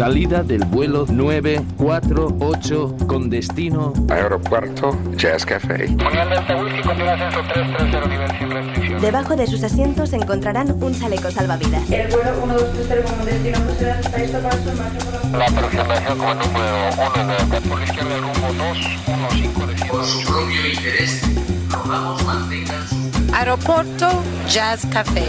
Salida del vuelo 948 con destino Aeropuerto Jazz Café. Debajo de sus asientos encontrarán un chaleco salvavidas. El vuelo 1230 como destino está listo para su marcha por la... Aproximación como número 1 de por izquierda rumbo 215 de Por su propio interés, rogamos mantengan su... Aeropuerto Jazz Café.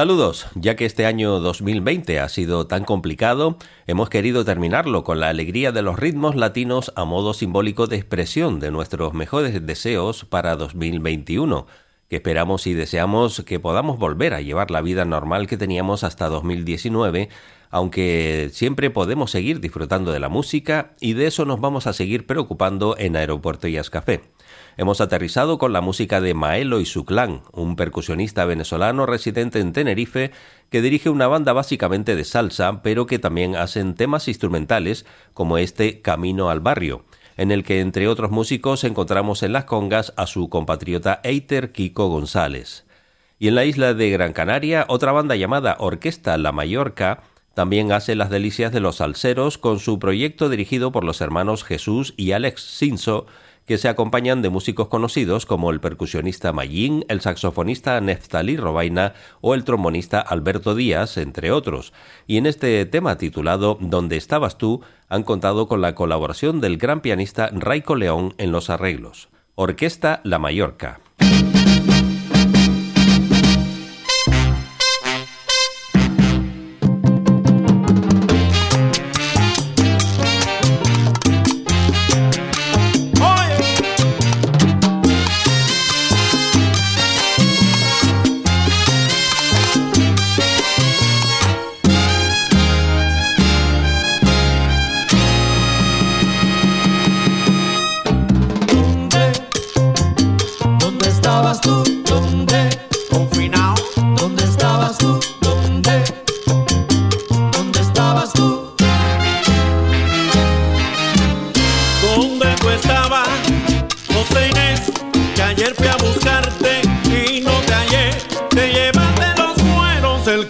Saludos, ya que este año 2020 ha sido tan complicado, hemos querido terminarlo con la alegría de los ritmos latinos a modo simbólico de expresión de nuestros mejores deseos para 2021, que esperamos y deseamos que podamos volver a llevar la vida normal que teníamos hasta 2019, aunque siempre podemos seguir disfrutando de la música y de eso nos vamos a seguir preocupando en Aeropuerto Jazz Café. Hemos aterrizado con la música de Maelo y su clan, un percusionista venezolano residente en Tenerife que dirige una banda básicamente de salsa, pero que también hacen temas instrumentales como este Camino al Barrio, en el que entre otros músicos encontramos en las congas a su compatriota Eiter Kiko González. Y en la isla de Gran Canaria, otra banda llamada Orquesta La Mallorca también hace las delicias de los salseros con su proyecto dirigido por los hermanos Jesús y Alex Sinso, que se acompañan de músicos conocidos como el percusionista Mayín, el saxofonista Neftali Robaina o el trombonista Alberto Díaz, entre otros. Y en este tema titulado ¿Dónde estabas tú? han contado con la colaboración del gran pianista Raico León en los arreglos. Orquesta La Mallorca.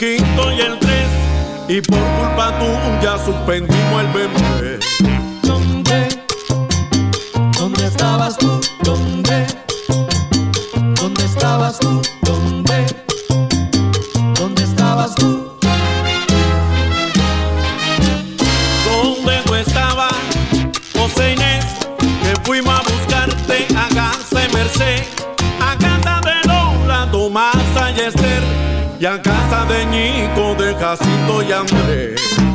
Llevaste el quinto, te llevaste el tren, me dejaste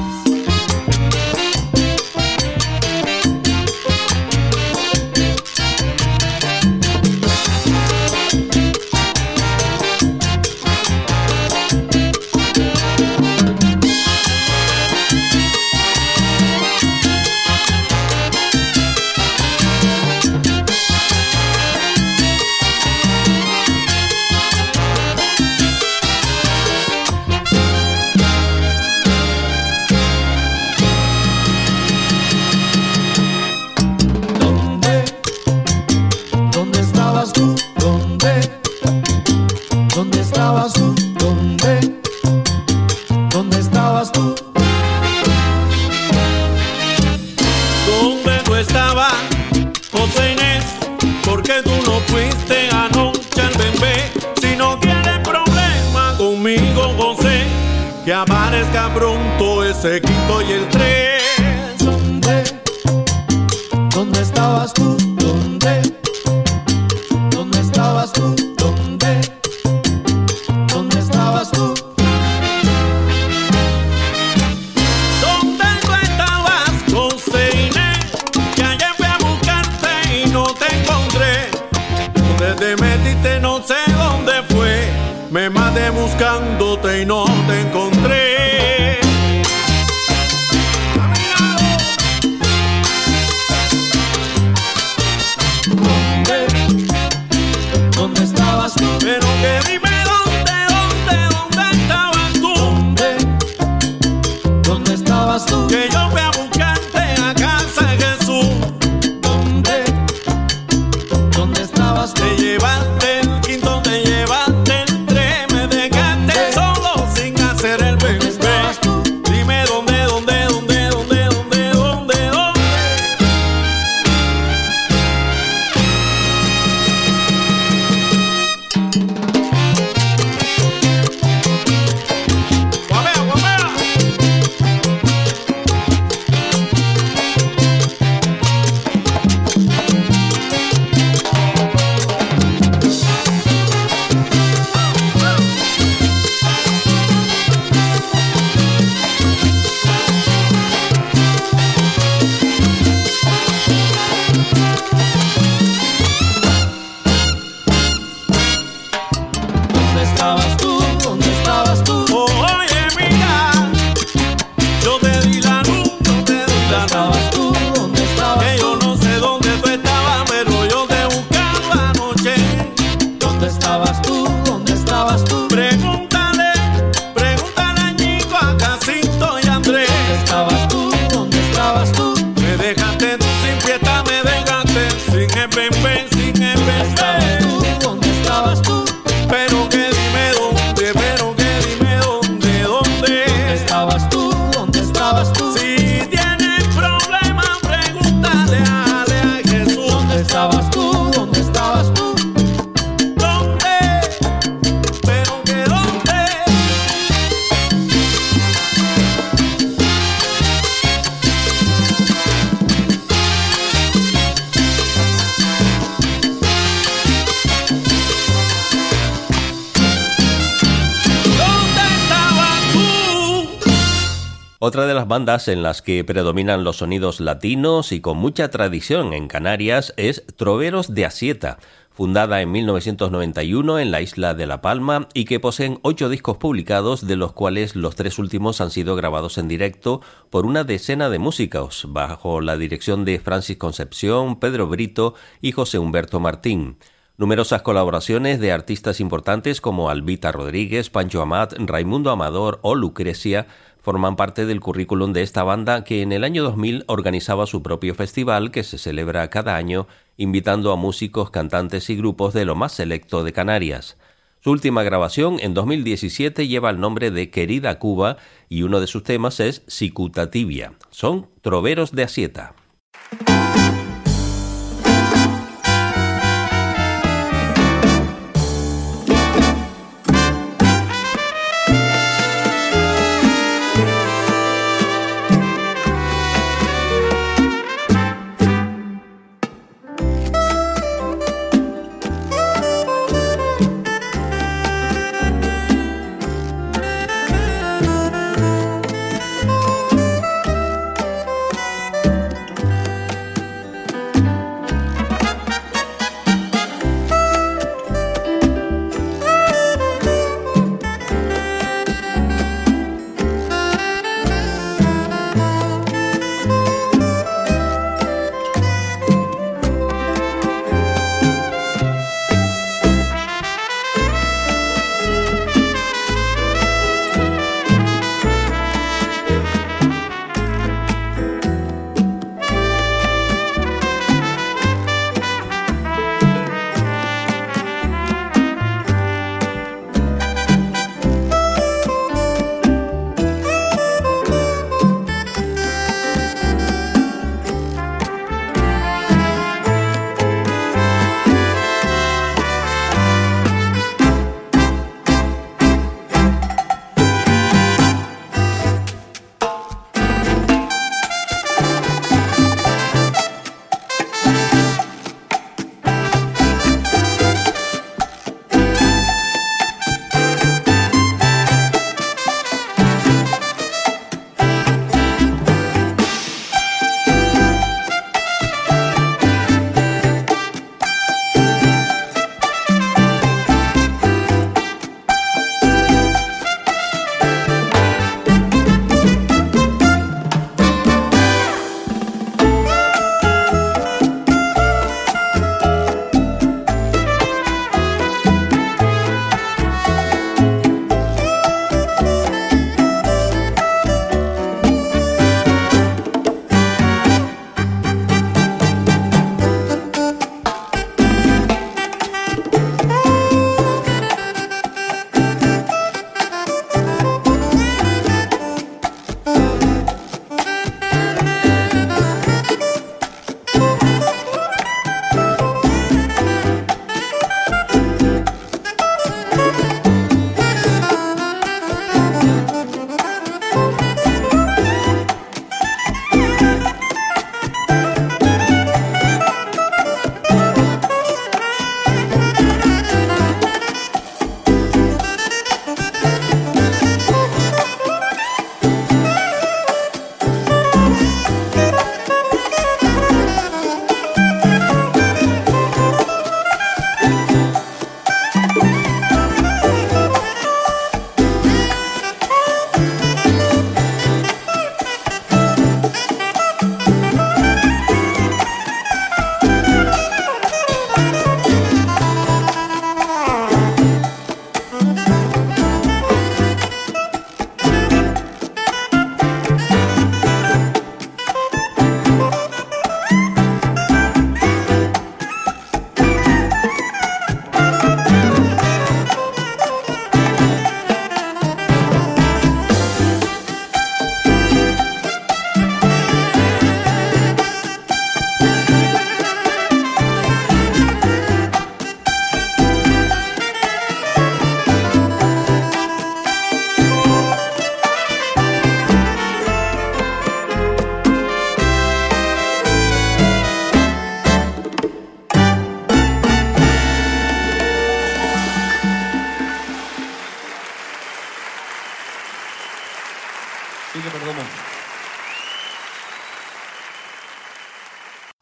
solo sin hacer el bebé. empecé. ¿Dónde estabas? Bandas en las que predominan los sonidos latinos y con mucha tradición en Canarias es Troveros de Asieta, fundada en 1991 en la isla de La Palma y que poseen ocho discos publicados, de los cuales los tres últimos han sido grabados en directo por una decena de músicos, bajo la dirección de Francis Concepción, Pedro Brito y José Humberto Martín. Numerosas colaboraciones de artistas importantes como Albita Rodríguez, Pancho Amat, Raimundo Amador o Lucrecia forman parte del currículum de esta banda que en el año 2000 organizaba su propio festival que se celebra cada año invitando a músicos, cantantes y grupos de lo más selecto de Canarias. Su última grabación en 2017 lleva el nombre de Querida Cuba y uno de sus temas es Cicuta Tibia. Son troveros de Asieta.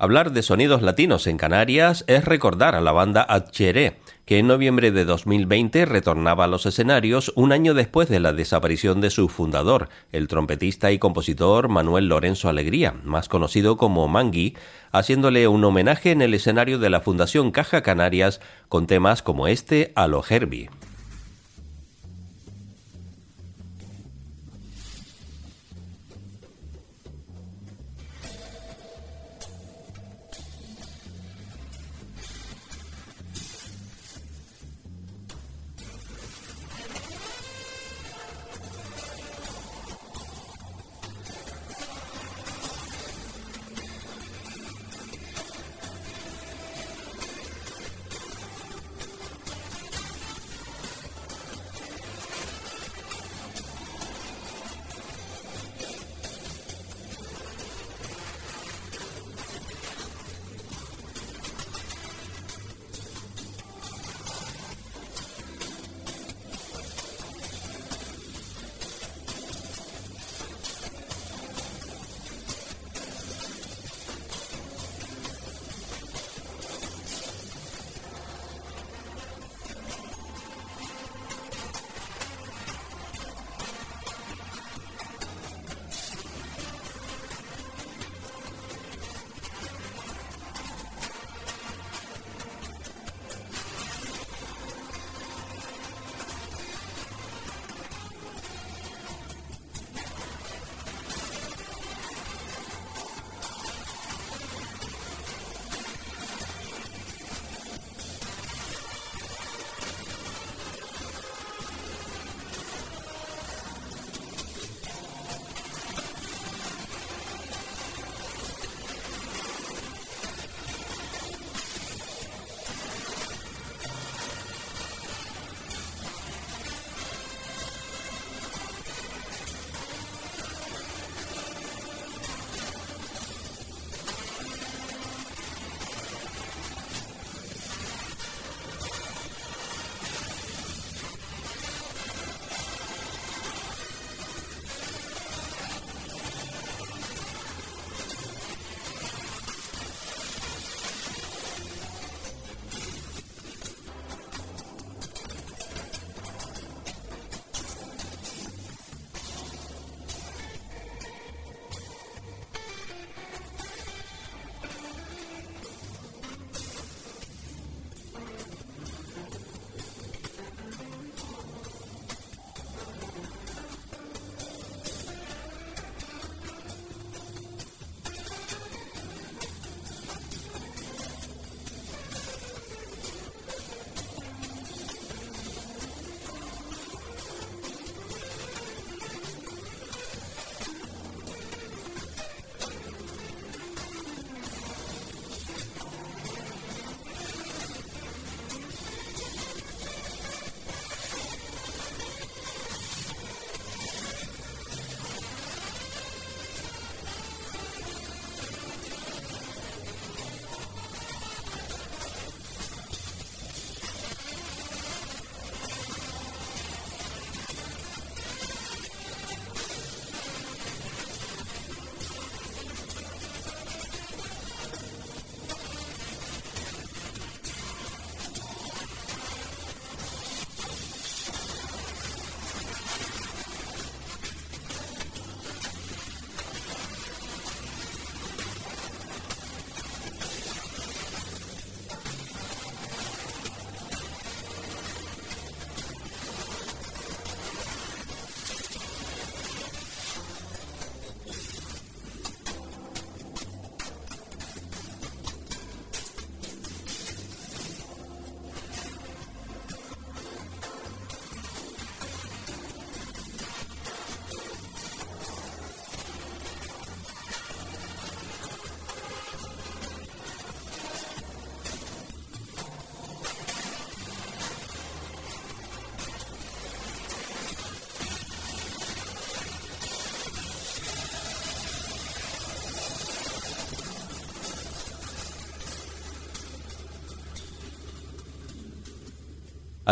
Hablar de sonidos latinos en Canarias es recordar a la banda Atcheré, que en noviembre de 2020 retornaba a los escenarios un año después de la desaparición de su fundador, el trompetista y compositor Manuel Lorenzo Alegría, más conocido como Mangui, haciéndole un homenaje en el escenario de la Fundación Caja Canarias con temas como este a lo Herbie.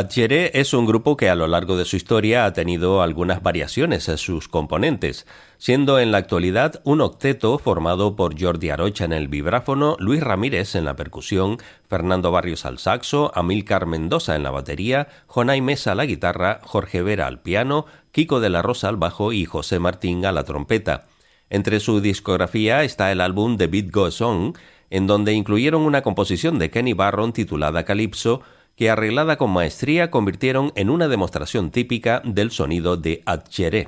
Adjeré es un grupo que a lo largo de su historia ha tenido algunas variaciones en sus componentes, siendo en la actualidad un octeto formado por Jordi Arocha en el vibráfono, Luis Ramírez en la percusión, Fernando Barrios al saxo, Amílcar Mendoza en la batería, Jonay Mesa a la guitarra, Jorge Vera al piano, Kiko de la Rosa al bajo y José Martín a la trompeta. Entre su discografía está el álbum The Beat Goes On, en donde incluyeron una composición de Kenny Barron titulada Calypso, que arreglada con maestría convirtieron en una demostración típica del sonido de Adjeré.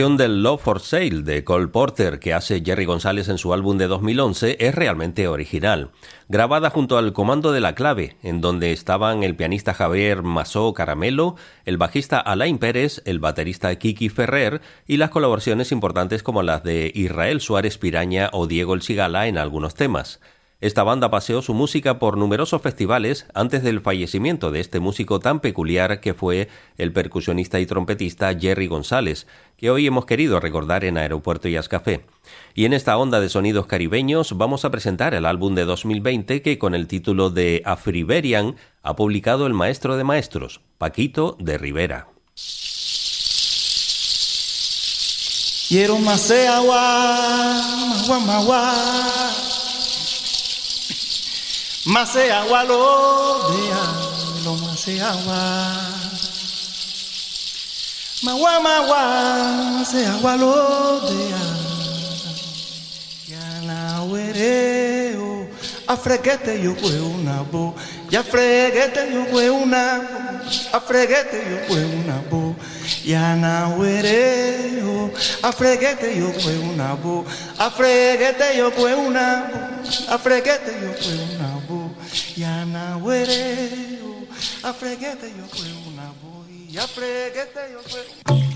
Versión del Love for Sale de Cole Porter que hace Jerry González en su álbum de 2011 es realmente original. Grabada junto al Comando de la Clave, en donde estaban el pianista Javier Masó Caramelo, el bajista Alain Pérez, el baterista Kiki Ferrer y las colaboraciones importantes como las de Israel Suárez Piraña o Diego El Cigala en algunos temas. Esta banda paseó su música por numerosos festivales antes del fallecimiento de este músico tan peculiar que fue el percusionista y trompetista Jerry González, que hoy hemos querido recordar en Aeropuerto Jazz Café. Y en esta onda de sonidos caribeños vamos a presentar el álbum de 2020 que con el título de Afriberian ha publicado el maestro de maestros, Paquito de Rivera. Quiero más agua, Mase agua lo de lo mase agua. Magua magua, mase agua lo de Ya na wereo, afrequete yo pues una bo. ya freguete yo fue una a freguete yo fue una bo. Ya na huereo a freguete yo fue una bo. A freguete yo fue una bo. A freguete yo fue bo ya na huereo a freguete yo fue una bo y a freguete yo fue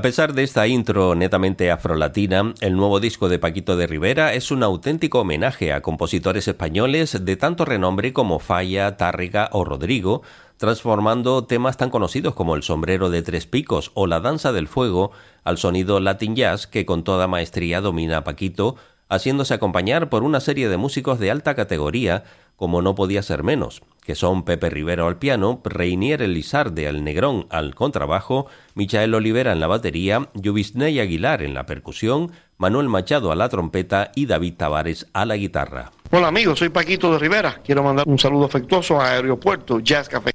A pesar de esta intro netamente afrolatina, el nuevo disco de Paquito de Rivera es un auténtico homenaje a compositores españoles de tanto renombre como Falla, Tárrega o Rodrigo, transformando temas tan conocidos como El sombrero de tres picos o La danza del fuego al sonido Latin Jazz que con toda maestría domina Paquito, haciéndose acompañar por una serie de músicos de alta categoría, como no podía ser menos, que son Pepe Rivero al piano, Reinier Elizarde al negrón al contrabajo, Michael Olivera en la batería, Yubisney Aguilar en la percusión, Manuel Machado a la trompeta y David Tavares a la guitarra. Hola amigos, soy Paquito de Rivera. Quiero mandar un saludo afectuoso a Aeropuerto Jazz Café.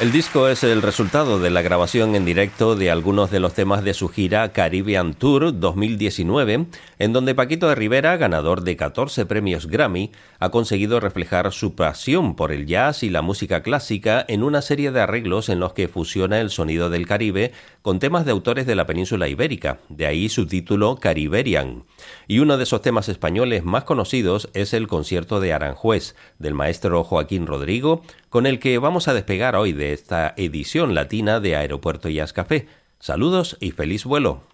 El disco es el resultado de la grabación en directo de algunos de los temas de su gira Caribbean Tour 2019, en donde Paquito de Rivera, ganador de 14 premios Grammy, ha conseguido reflejar su pasión por el jazz y la música clásica en una serie de arreglos en los que fusiona el sonido del Caribe con temas de autores de la península ibérica, de ahí su título Cariberian. Y uno de esos temas españoles más conocidos es el concierto de Aranjuez, del maestro Joaquín Rodrigo, con el que vamos a despegar hoy de esta edición latina de Aeropuerto Jazz Café. Saludos y feliz vuelo.